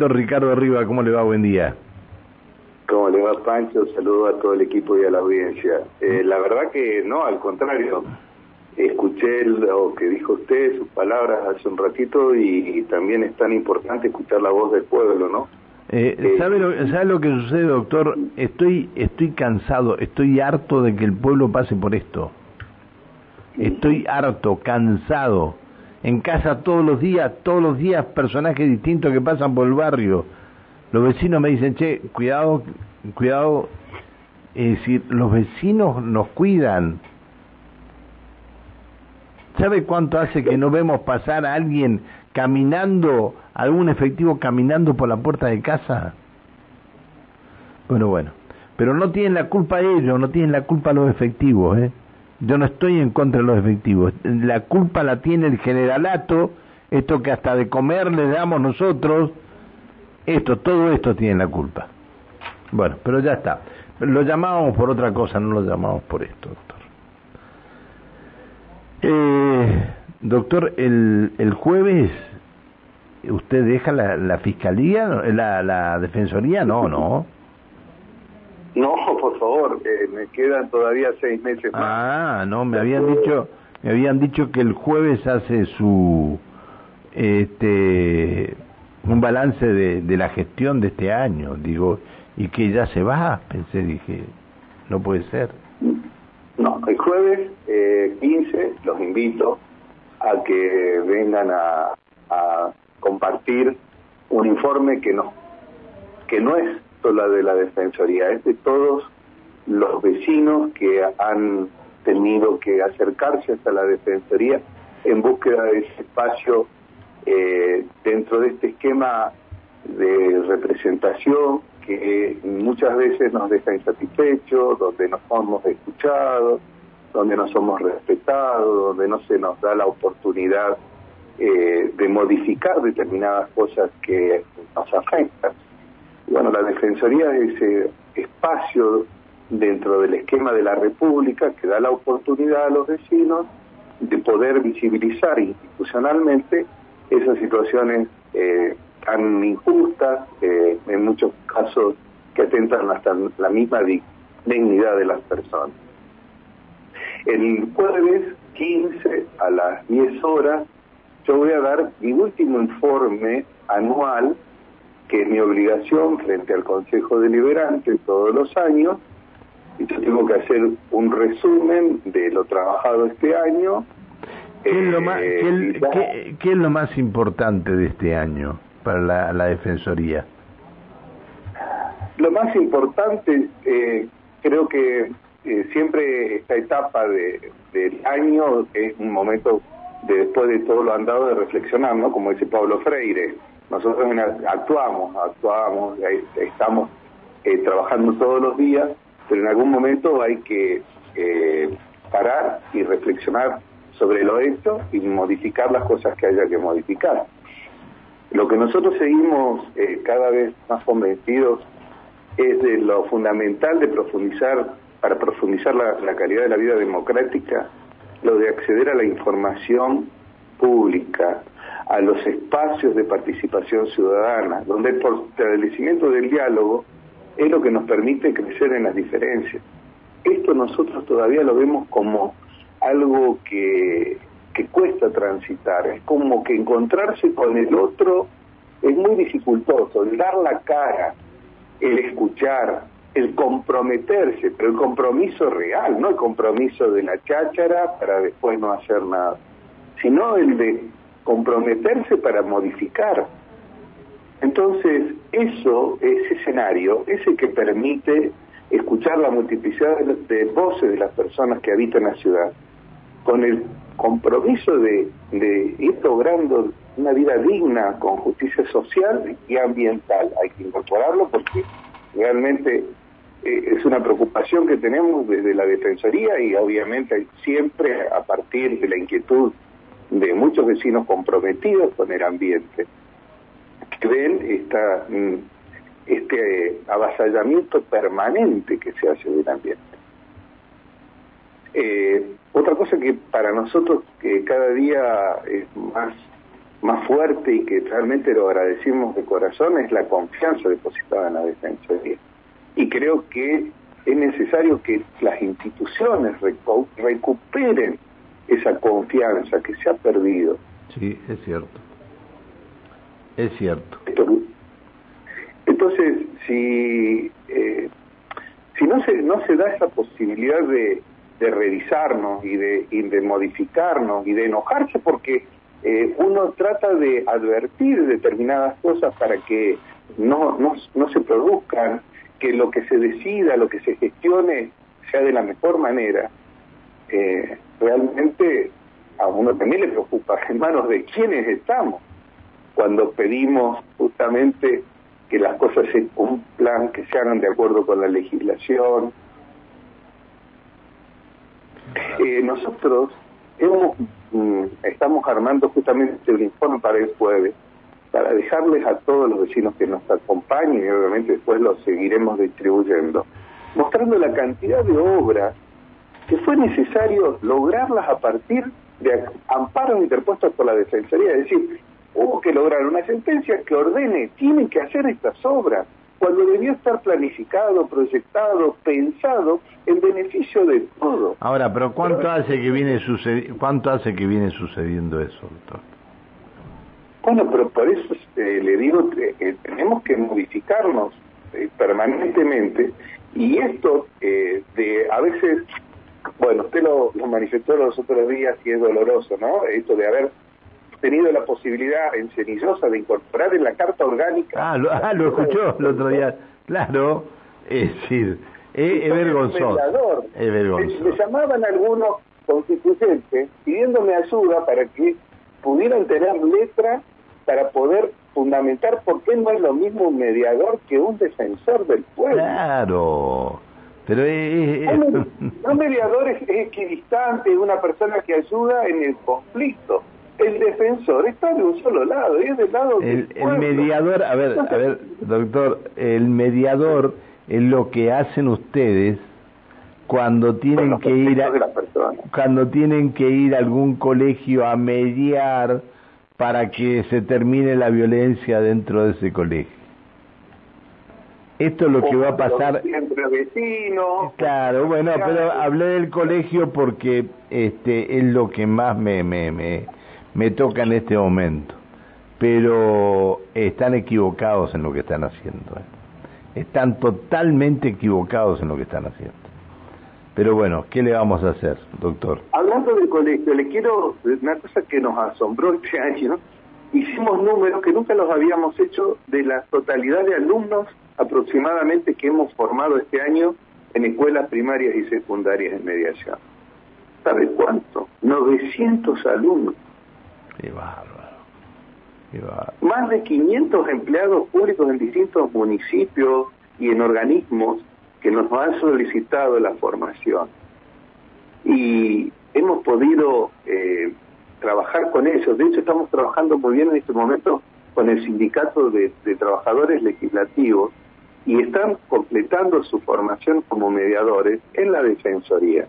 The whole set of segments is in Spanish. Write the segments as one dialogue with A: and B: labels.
A: doctor Ricardo Riva, ¿cómo le va? Buen día.
B: ¿Cómo le va, Pancho? Saludo a todo el equipo y a la audiencia. Eh, la verdad que no, al contrario. Escuché lo que dijo usted, sus palabras hace un ratito y, también es tan importante escuchar la voz del pueblo, ¿no?
A: Eh, eh, ¿sabe, lo, ¿Sabe lo que sucede, doctor? Estoy, estoy cansado, estoy harto de que el pueblo pase por esto. Estoy harto, cansado. En casa todos los días, todos los días personajes distintos que pasan por el barrio. Los vecinos me dicen, che, cuidado, cuidado. Es decir, los vecinos nos cuidan. ¿Sabe cuánto hace que no vemos pasar a alguien caminando, algún efectivo caminando por la puerta de casa? Bueno, bueno. Pero no tienen la culpa ellos, no tienen la culpa los efectivos, ¿eh? Yo no estoy en contra de los efectivos. La culpa la tiene el generalato, esto que hasta de comer le damos nosotros, esto, todo esto tiene la culpa. Bueno, pero ya está. Lo llamábamos por otra cosa, no lo llamamos por esto, doctor. Eh, doctor, el, el jueves, ¿usted deja la, la fiscalía, la, la defensoría? No, no.
B: No, por favor, eh, me quedan todavía seis meses más.
A: Ah, no, me habían dicho, me habían dicho que el jueves hace su, este, un balance de, de la gestión de este año, digo, y que ya se va, pensé, dije, no puede ser.
B: No, el jueves eh, 15 los invito a que vengan a, a compartir un informe que no, que no es la de la Defensoría, es de todos los vecinos que han tenido que acercarse hasta la Defensoría en búsqueda de ese espacio eh, dentro de este esquema de representación que muchas veces nos deja insatisfechos, donde no somos escuchados, donde no somos respetados, donde no se nos da la oportunidad eh, de modificar determinadas cosas que nos afectan bueno, la Defensoría es ese espacio dentro del esquema de la República que da la oportunidad a los vecinos de poder visibilizar institucionalmente esas situaciones eh, tan injustas, eh, en muchos casos que atentan hasta la misma dignidad de las personas. El jueves 15 a las 10 horas yo voy a dar mi último informe anual que es mi obligación frente al Consejo Deliberante todos los años, y yo tengo que hacer un resumen de lo trabajado este año.
A: ¿Qué, es, lo más, eh, qué, es lo más importante de este año para la, Defensoría?
B: Lo más importante, eh, creo que eh, siempre esta etapa de, del año es un momento de, después de todo lo andado de reflexionar, ¿no? Como dice Pablo Freire, nosotros actuamos, actuamos, estamos eh, trabajando todos los días, pero en algún momento hay que eh, parar y reflexionar sobre lo hecho y modificar las cosas que haya que modificar. Lo que nosotros seguimos eh, cada vez más convencidos es de lo fundamental de profundizar, para profundizar la calidad de la vida democrática, lo de acceder a la información pública, a los espacios de participación ciudadana, donde el fortalecimiento del diálogo es lo que nos permite crecer en las diferencias. Esto nosotros todavía lo vemos como algo que, que cuesta transitar, es como que encontrarse con el otro es muy dificultoso, el dar la cara, el escuchar, el comprometerse, pero el compromiso real, no el compromiso de la cháchara para después no hacer nada, sino el de comprometerse para modificar. Entonces, eso, ese escenario, es el que permite escuchar la multiplicidad de, voces de las personas que habitan la ciudad, con el compromiso de, ir logrando una vida digna con justicia social y ambiental. Hay que incorporarlo porque realmente eh, es una preocupación que tenemos desde la Defensoría y obviamente siempre a partir de la inquietud de muchos vecinos comprometidos con el ambiente, que ven mm, este avasallamiento permanente que se hace del ambiente. Eh, otra cosa que para nosotros que cada día es más más fuerte y que realmente lo agradecimos de corazón es la confianza depositada en la Defensoría. Y creo que es necesario que las instituciones recuperen esa confianza que se ha perdido.
A: Sí, es cierto. Es cierto.
B: Entonces, si, eh, si no, se, no se da esa posibilidad de, de revisarnos y de, y de modificarnos y de enojarse porque eh, uno trata de advertir determinadas cosas para que no, no, no se produzcan, que lo que se decida, lo que se gestione sea de la mejor manera, eh, realmente a uno también le preocupa en manos de quiénes estamos cuando pedimos justamente que las cosas se cumplan, que se hagan de acuerdo con la legislación. Eh, nosotros hemos, mm, estamos armando justamente un informe para el jueves, para dejarles a todos los vecinos que nos acompañen y obviamente después los seguiremos distribuyendo, mostrando la cantidad de obras que fue necesario lograrlas a partir de amparos interpuestos por la Defensoría, es decir, hubo que lograr una sentencia que ordene, tienen que hacer estas obras, cuando debió estar planificado, proyectado, pensado en beneficio de todo.
A: Ahora, pero ¿cuánto hace que viene cuánto hace que viene sucediendo eso, doctor?
B: Bueno, pero por eso eh, le digo que eh, tenemos que modificarnos eh, permanentemente y esto de a veces, bueno, usted lo, lo manifestó los otros días y es doloroso, ¿no? Esto de haber tenido la posibilidad en Cenillosa de incorporar en la Carta Orgánica.
A: Ah, lo, ah, lo escuchó el otro día. Claro, es decir, es, es vergonzoso. Es vergonzoso.
B: Me, llamaban algunos constituyentes pidiéndome ayuda para que pudieran tener letra para poder fundamentar por qué no es lo mismo un mediador que un defensor del pueblo.
A: Claro. Pero es,
B: un mediador es equidistante, una persona que ayuda en el conflicto. El defensor está de un solo lado, es del lado
A: el, el mediador, a ver, a ver, doctor, el mediador es lo que hacen ustedes cuando tienen que ir a, cuando tienen que ir a algún colegio a mediar para que se termine la violencia dentro de ese colegio. Esto es lo que va a pasar
B: entre vecinos.
A: Claro, bueno, pero hablé del colegio porque este es lo que más me me, me me toca en este momento. Pero están equivocados en lo que están haciendo. ¿eh? Están totalmente equivocados en lo que están haciendo. Pero bueno, ¿qué le vamos a hacer, doctor?
B: Hablando del colegio, le quiero una cosa que nos asombró este año. Hicimos números que nunca los habíamos hecho de la totalidad de alumnos aproximadamente que hemos formado este año en escuelas primarias y secundarias en mediación. ¿Sabe cuánto? 900 alumnos.
A: Qué bárbaro.
B: Más de 500 empleados públicos en distintos municipios y en organismos que nos han solicitado la formación. Y hemos podido eh, trabajar con ellos. De hecho, estamos trabajando muy bien en este momento con el sindicato de, de trabajadores legislativos y están completando su formación como mediadores en la Defensoría.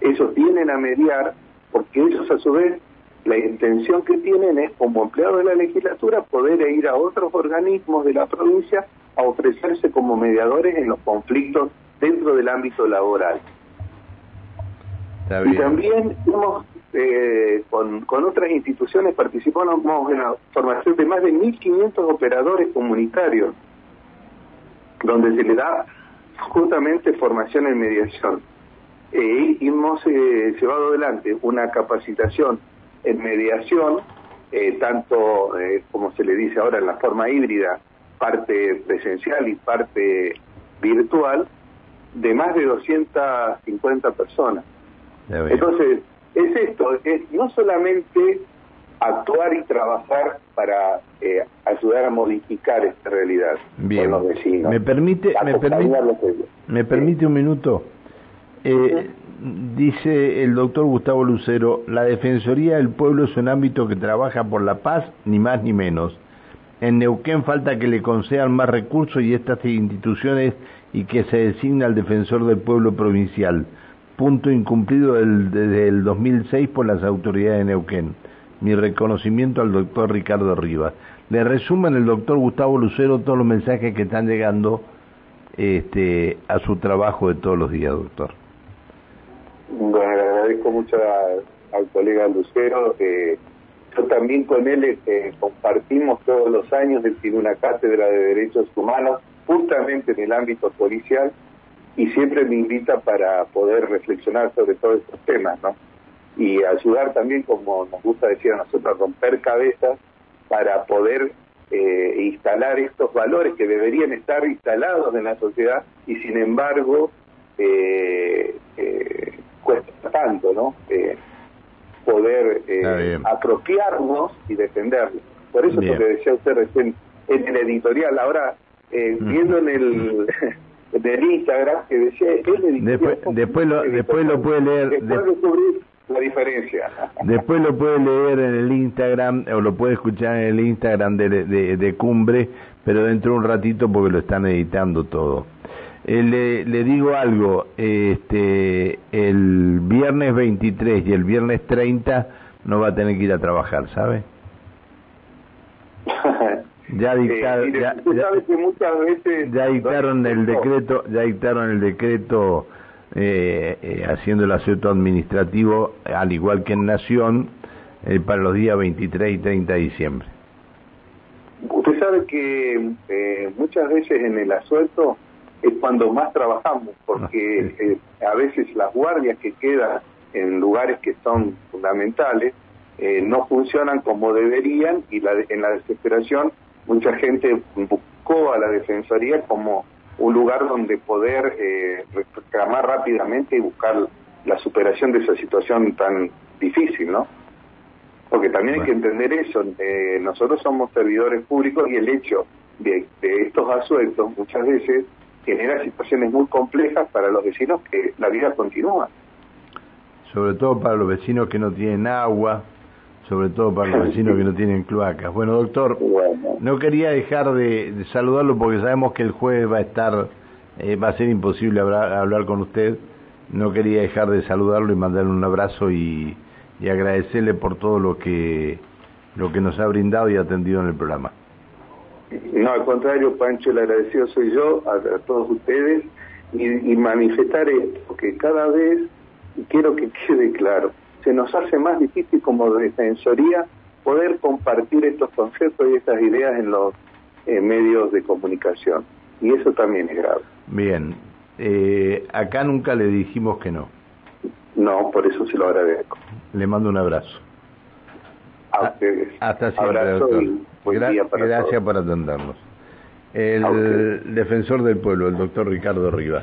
B: Ellos vienen a mediar porque ellos a su vez la intención que tienen es, como empleados de la legislatura, poder ir a otros organismos de la provincia a ofrecerse como mediadores en los conflictos dentro del ámbito laboral. Y también hemos, eh, con, con otras instituciones, participamos en la formación de más de 1.500 operadores comunitarios, donde se le da justamente formación en mediación. Eh, y hemos eh, llevado adelante una capacitación en mediación, eh, tanto eh, como se le dice ahora en la forma híbrida, parte presencial y parte virtual, de más de 250 personas. Entonces, es esto, es no solamente actuar y trabajar para eh, ayudar a modificar esta realidad
A: Bien. con los vecinos. ¿Me permite, me permite, me permite un minuto? Eh, dice el doctor Gustavo Lucero, la Defensoría del Pueblo es un ámbito que trabaja por la paz, ni más ni menos. En Neuquén falta que le concedan más recursos y estas instituciones y que se designe al defensor del pueblo provincial. Punto incumplido desde el 2006 por las autoridades de Neuquén. Mi reconocimiento al doctor Ricardo Rivas. Le resumen el doctor Gustavo Lucero todos los mensajes que están llegando este, a su trabajo de todos los días, doctor.
B: Bueno, le agradezco mucho al colega Lucero. Eh, yo también con él eh, compartimos todos los años, él tiene una cátedra de derechos humanos justamente en el ámbito policial y siempre me invita para poder reflexionar sobre todos estos temas, ¿no? Y ayudar también, como nos gusta decir a nosotros, a romper cabezas para poder eh, instalar estos valores que deberían estar instalados en la sociedad y sin embargo eh, eh, cuesta tanto, ¿no? poder apropiarnos y defenderlos. Por eso que decía usted recién en el editorial, ahora viendo en el del Instagram que decía
A: después, después lo después lo puede leer
B: después la diferencia.
A: Después lo puede leer en el Instagram o lo puede escuchar en el Instagram de, de, Cumbre pero dentro de un ratito porque lo están editando todo. Eh, le, le digo algo este el viernes 23 y el viernes 30 no va a tener que ir a trabajar ¿sabe? ya dictaron ya, dictaron el decreto ya dictaron el decreto eh, eh, haciendo el asunto administrativo al igual que en Nación eh, para los días 23 y 30 de diciembre.
B: Usted sabe que eh, muchas veces en el asuelto es cuando más trabajamos porque ah, a veces las guardias que quedan en lugares que son fundamentales no funcionan como deberían y la, en la desesperación mucha gente buscó a la Defensoría como un lugar donde poder eh, reclamar rápidamente y buscar la superación de esa situación tan difícil, ¿no? Porque también hay que entender eso, eh, nosotros somos servidores públicos y el hecho de, de estos asueltos muchas veces genera situaciones muy complejas para los vecinos que la vida continúa.
A: Sobre todo para los vecinos que no tienen agua, sobre todo para los vecinos que no tienen cloacas. Bueno, doctor, no quería dejar de, saludarlo porque sabemos que el jueves va a estar, eh, va a ser imposible hablar, con usted. No quería dejar de saludarlo y mandarle un abrazo y, agradecerle por todo lo que lo que nos ha brindado y atendido en el programa.
B: No, al contrario, Pancho, el agradecido soy yo, a, todos ustedes, y, y manifestar esto, que cada vez, quiero que quede claro, se nos hace más difícil como defensoría poder compartir estos conceptos y estas ideas en los eh, medios de comunicación. Y eso también es grave.
A: Bien, eh, acá nunca le dijimos que no.
B: No, por eso se lo agradezco.
A: Le mando un abrazo.
B: A ustedes.
A: Hasta siempre, doctor. gracias por atendernos. El defensor del pueblo, el doctor Ricardo Rivas.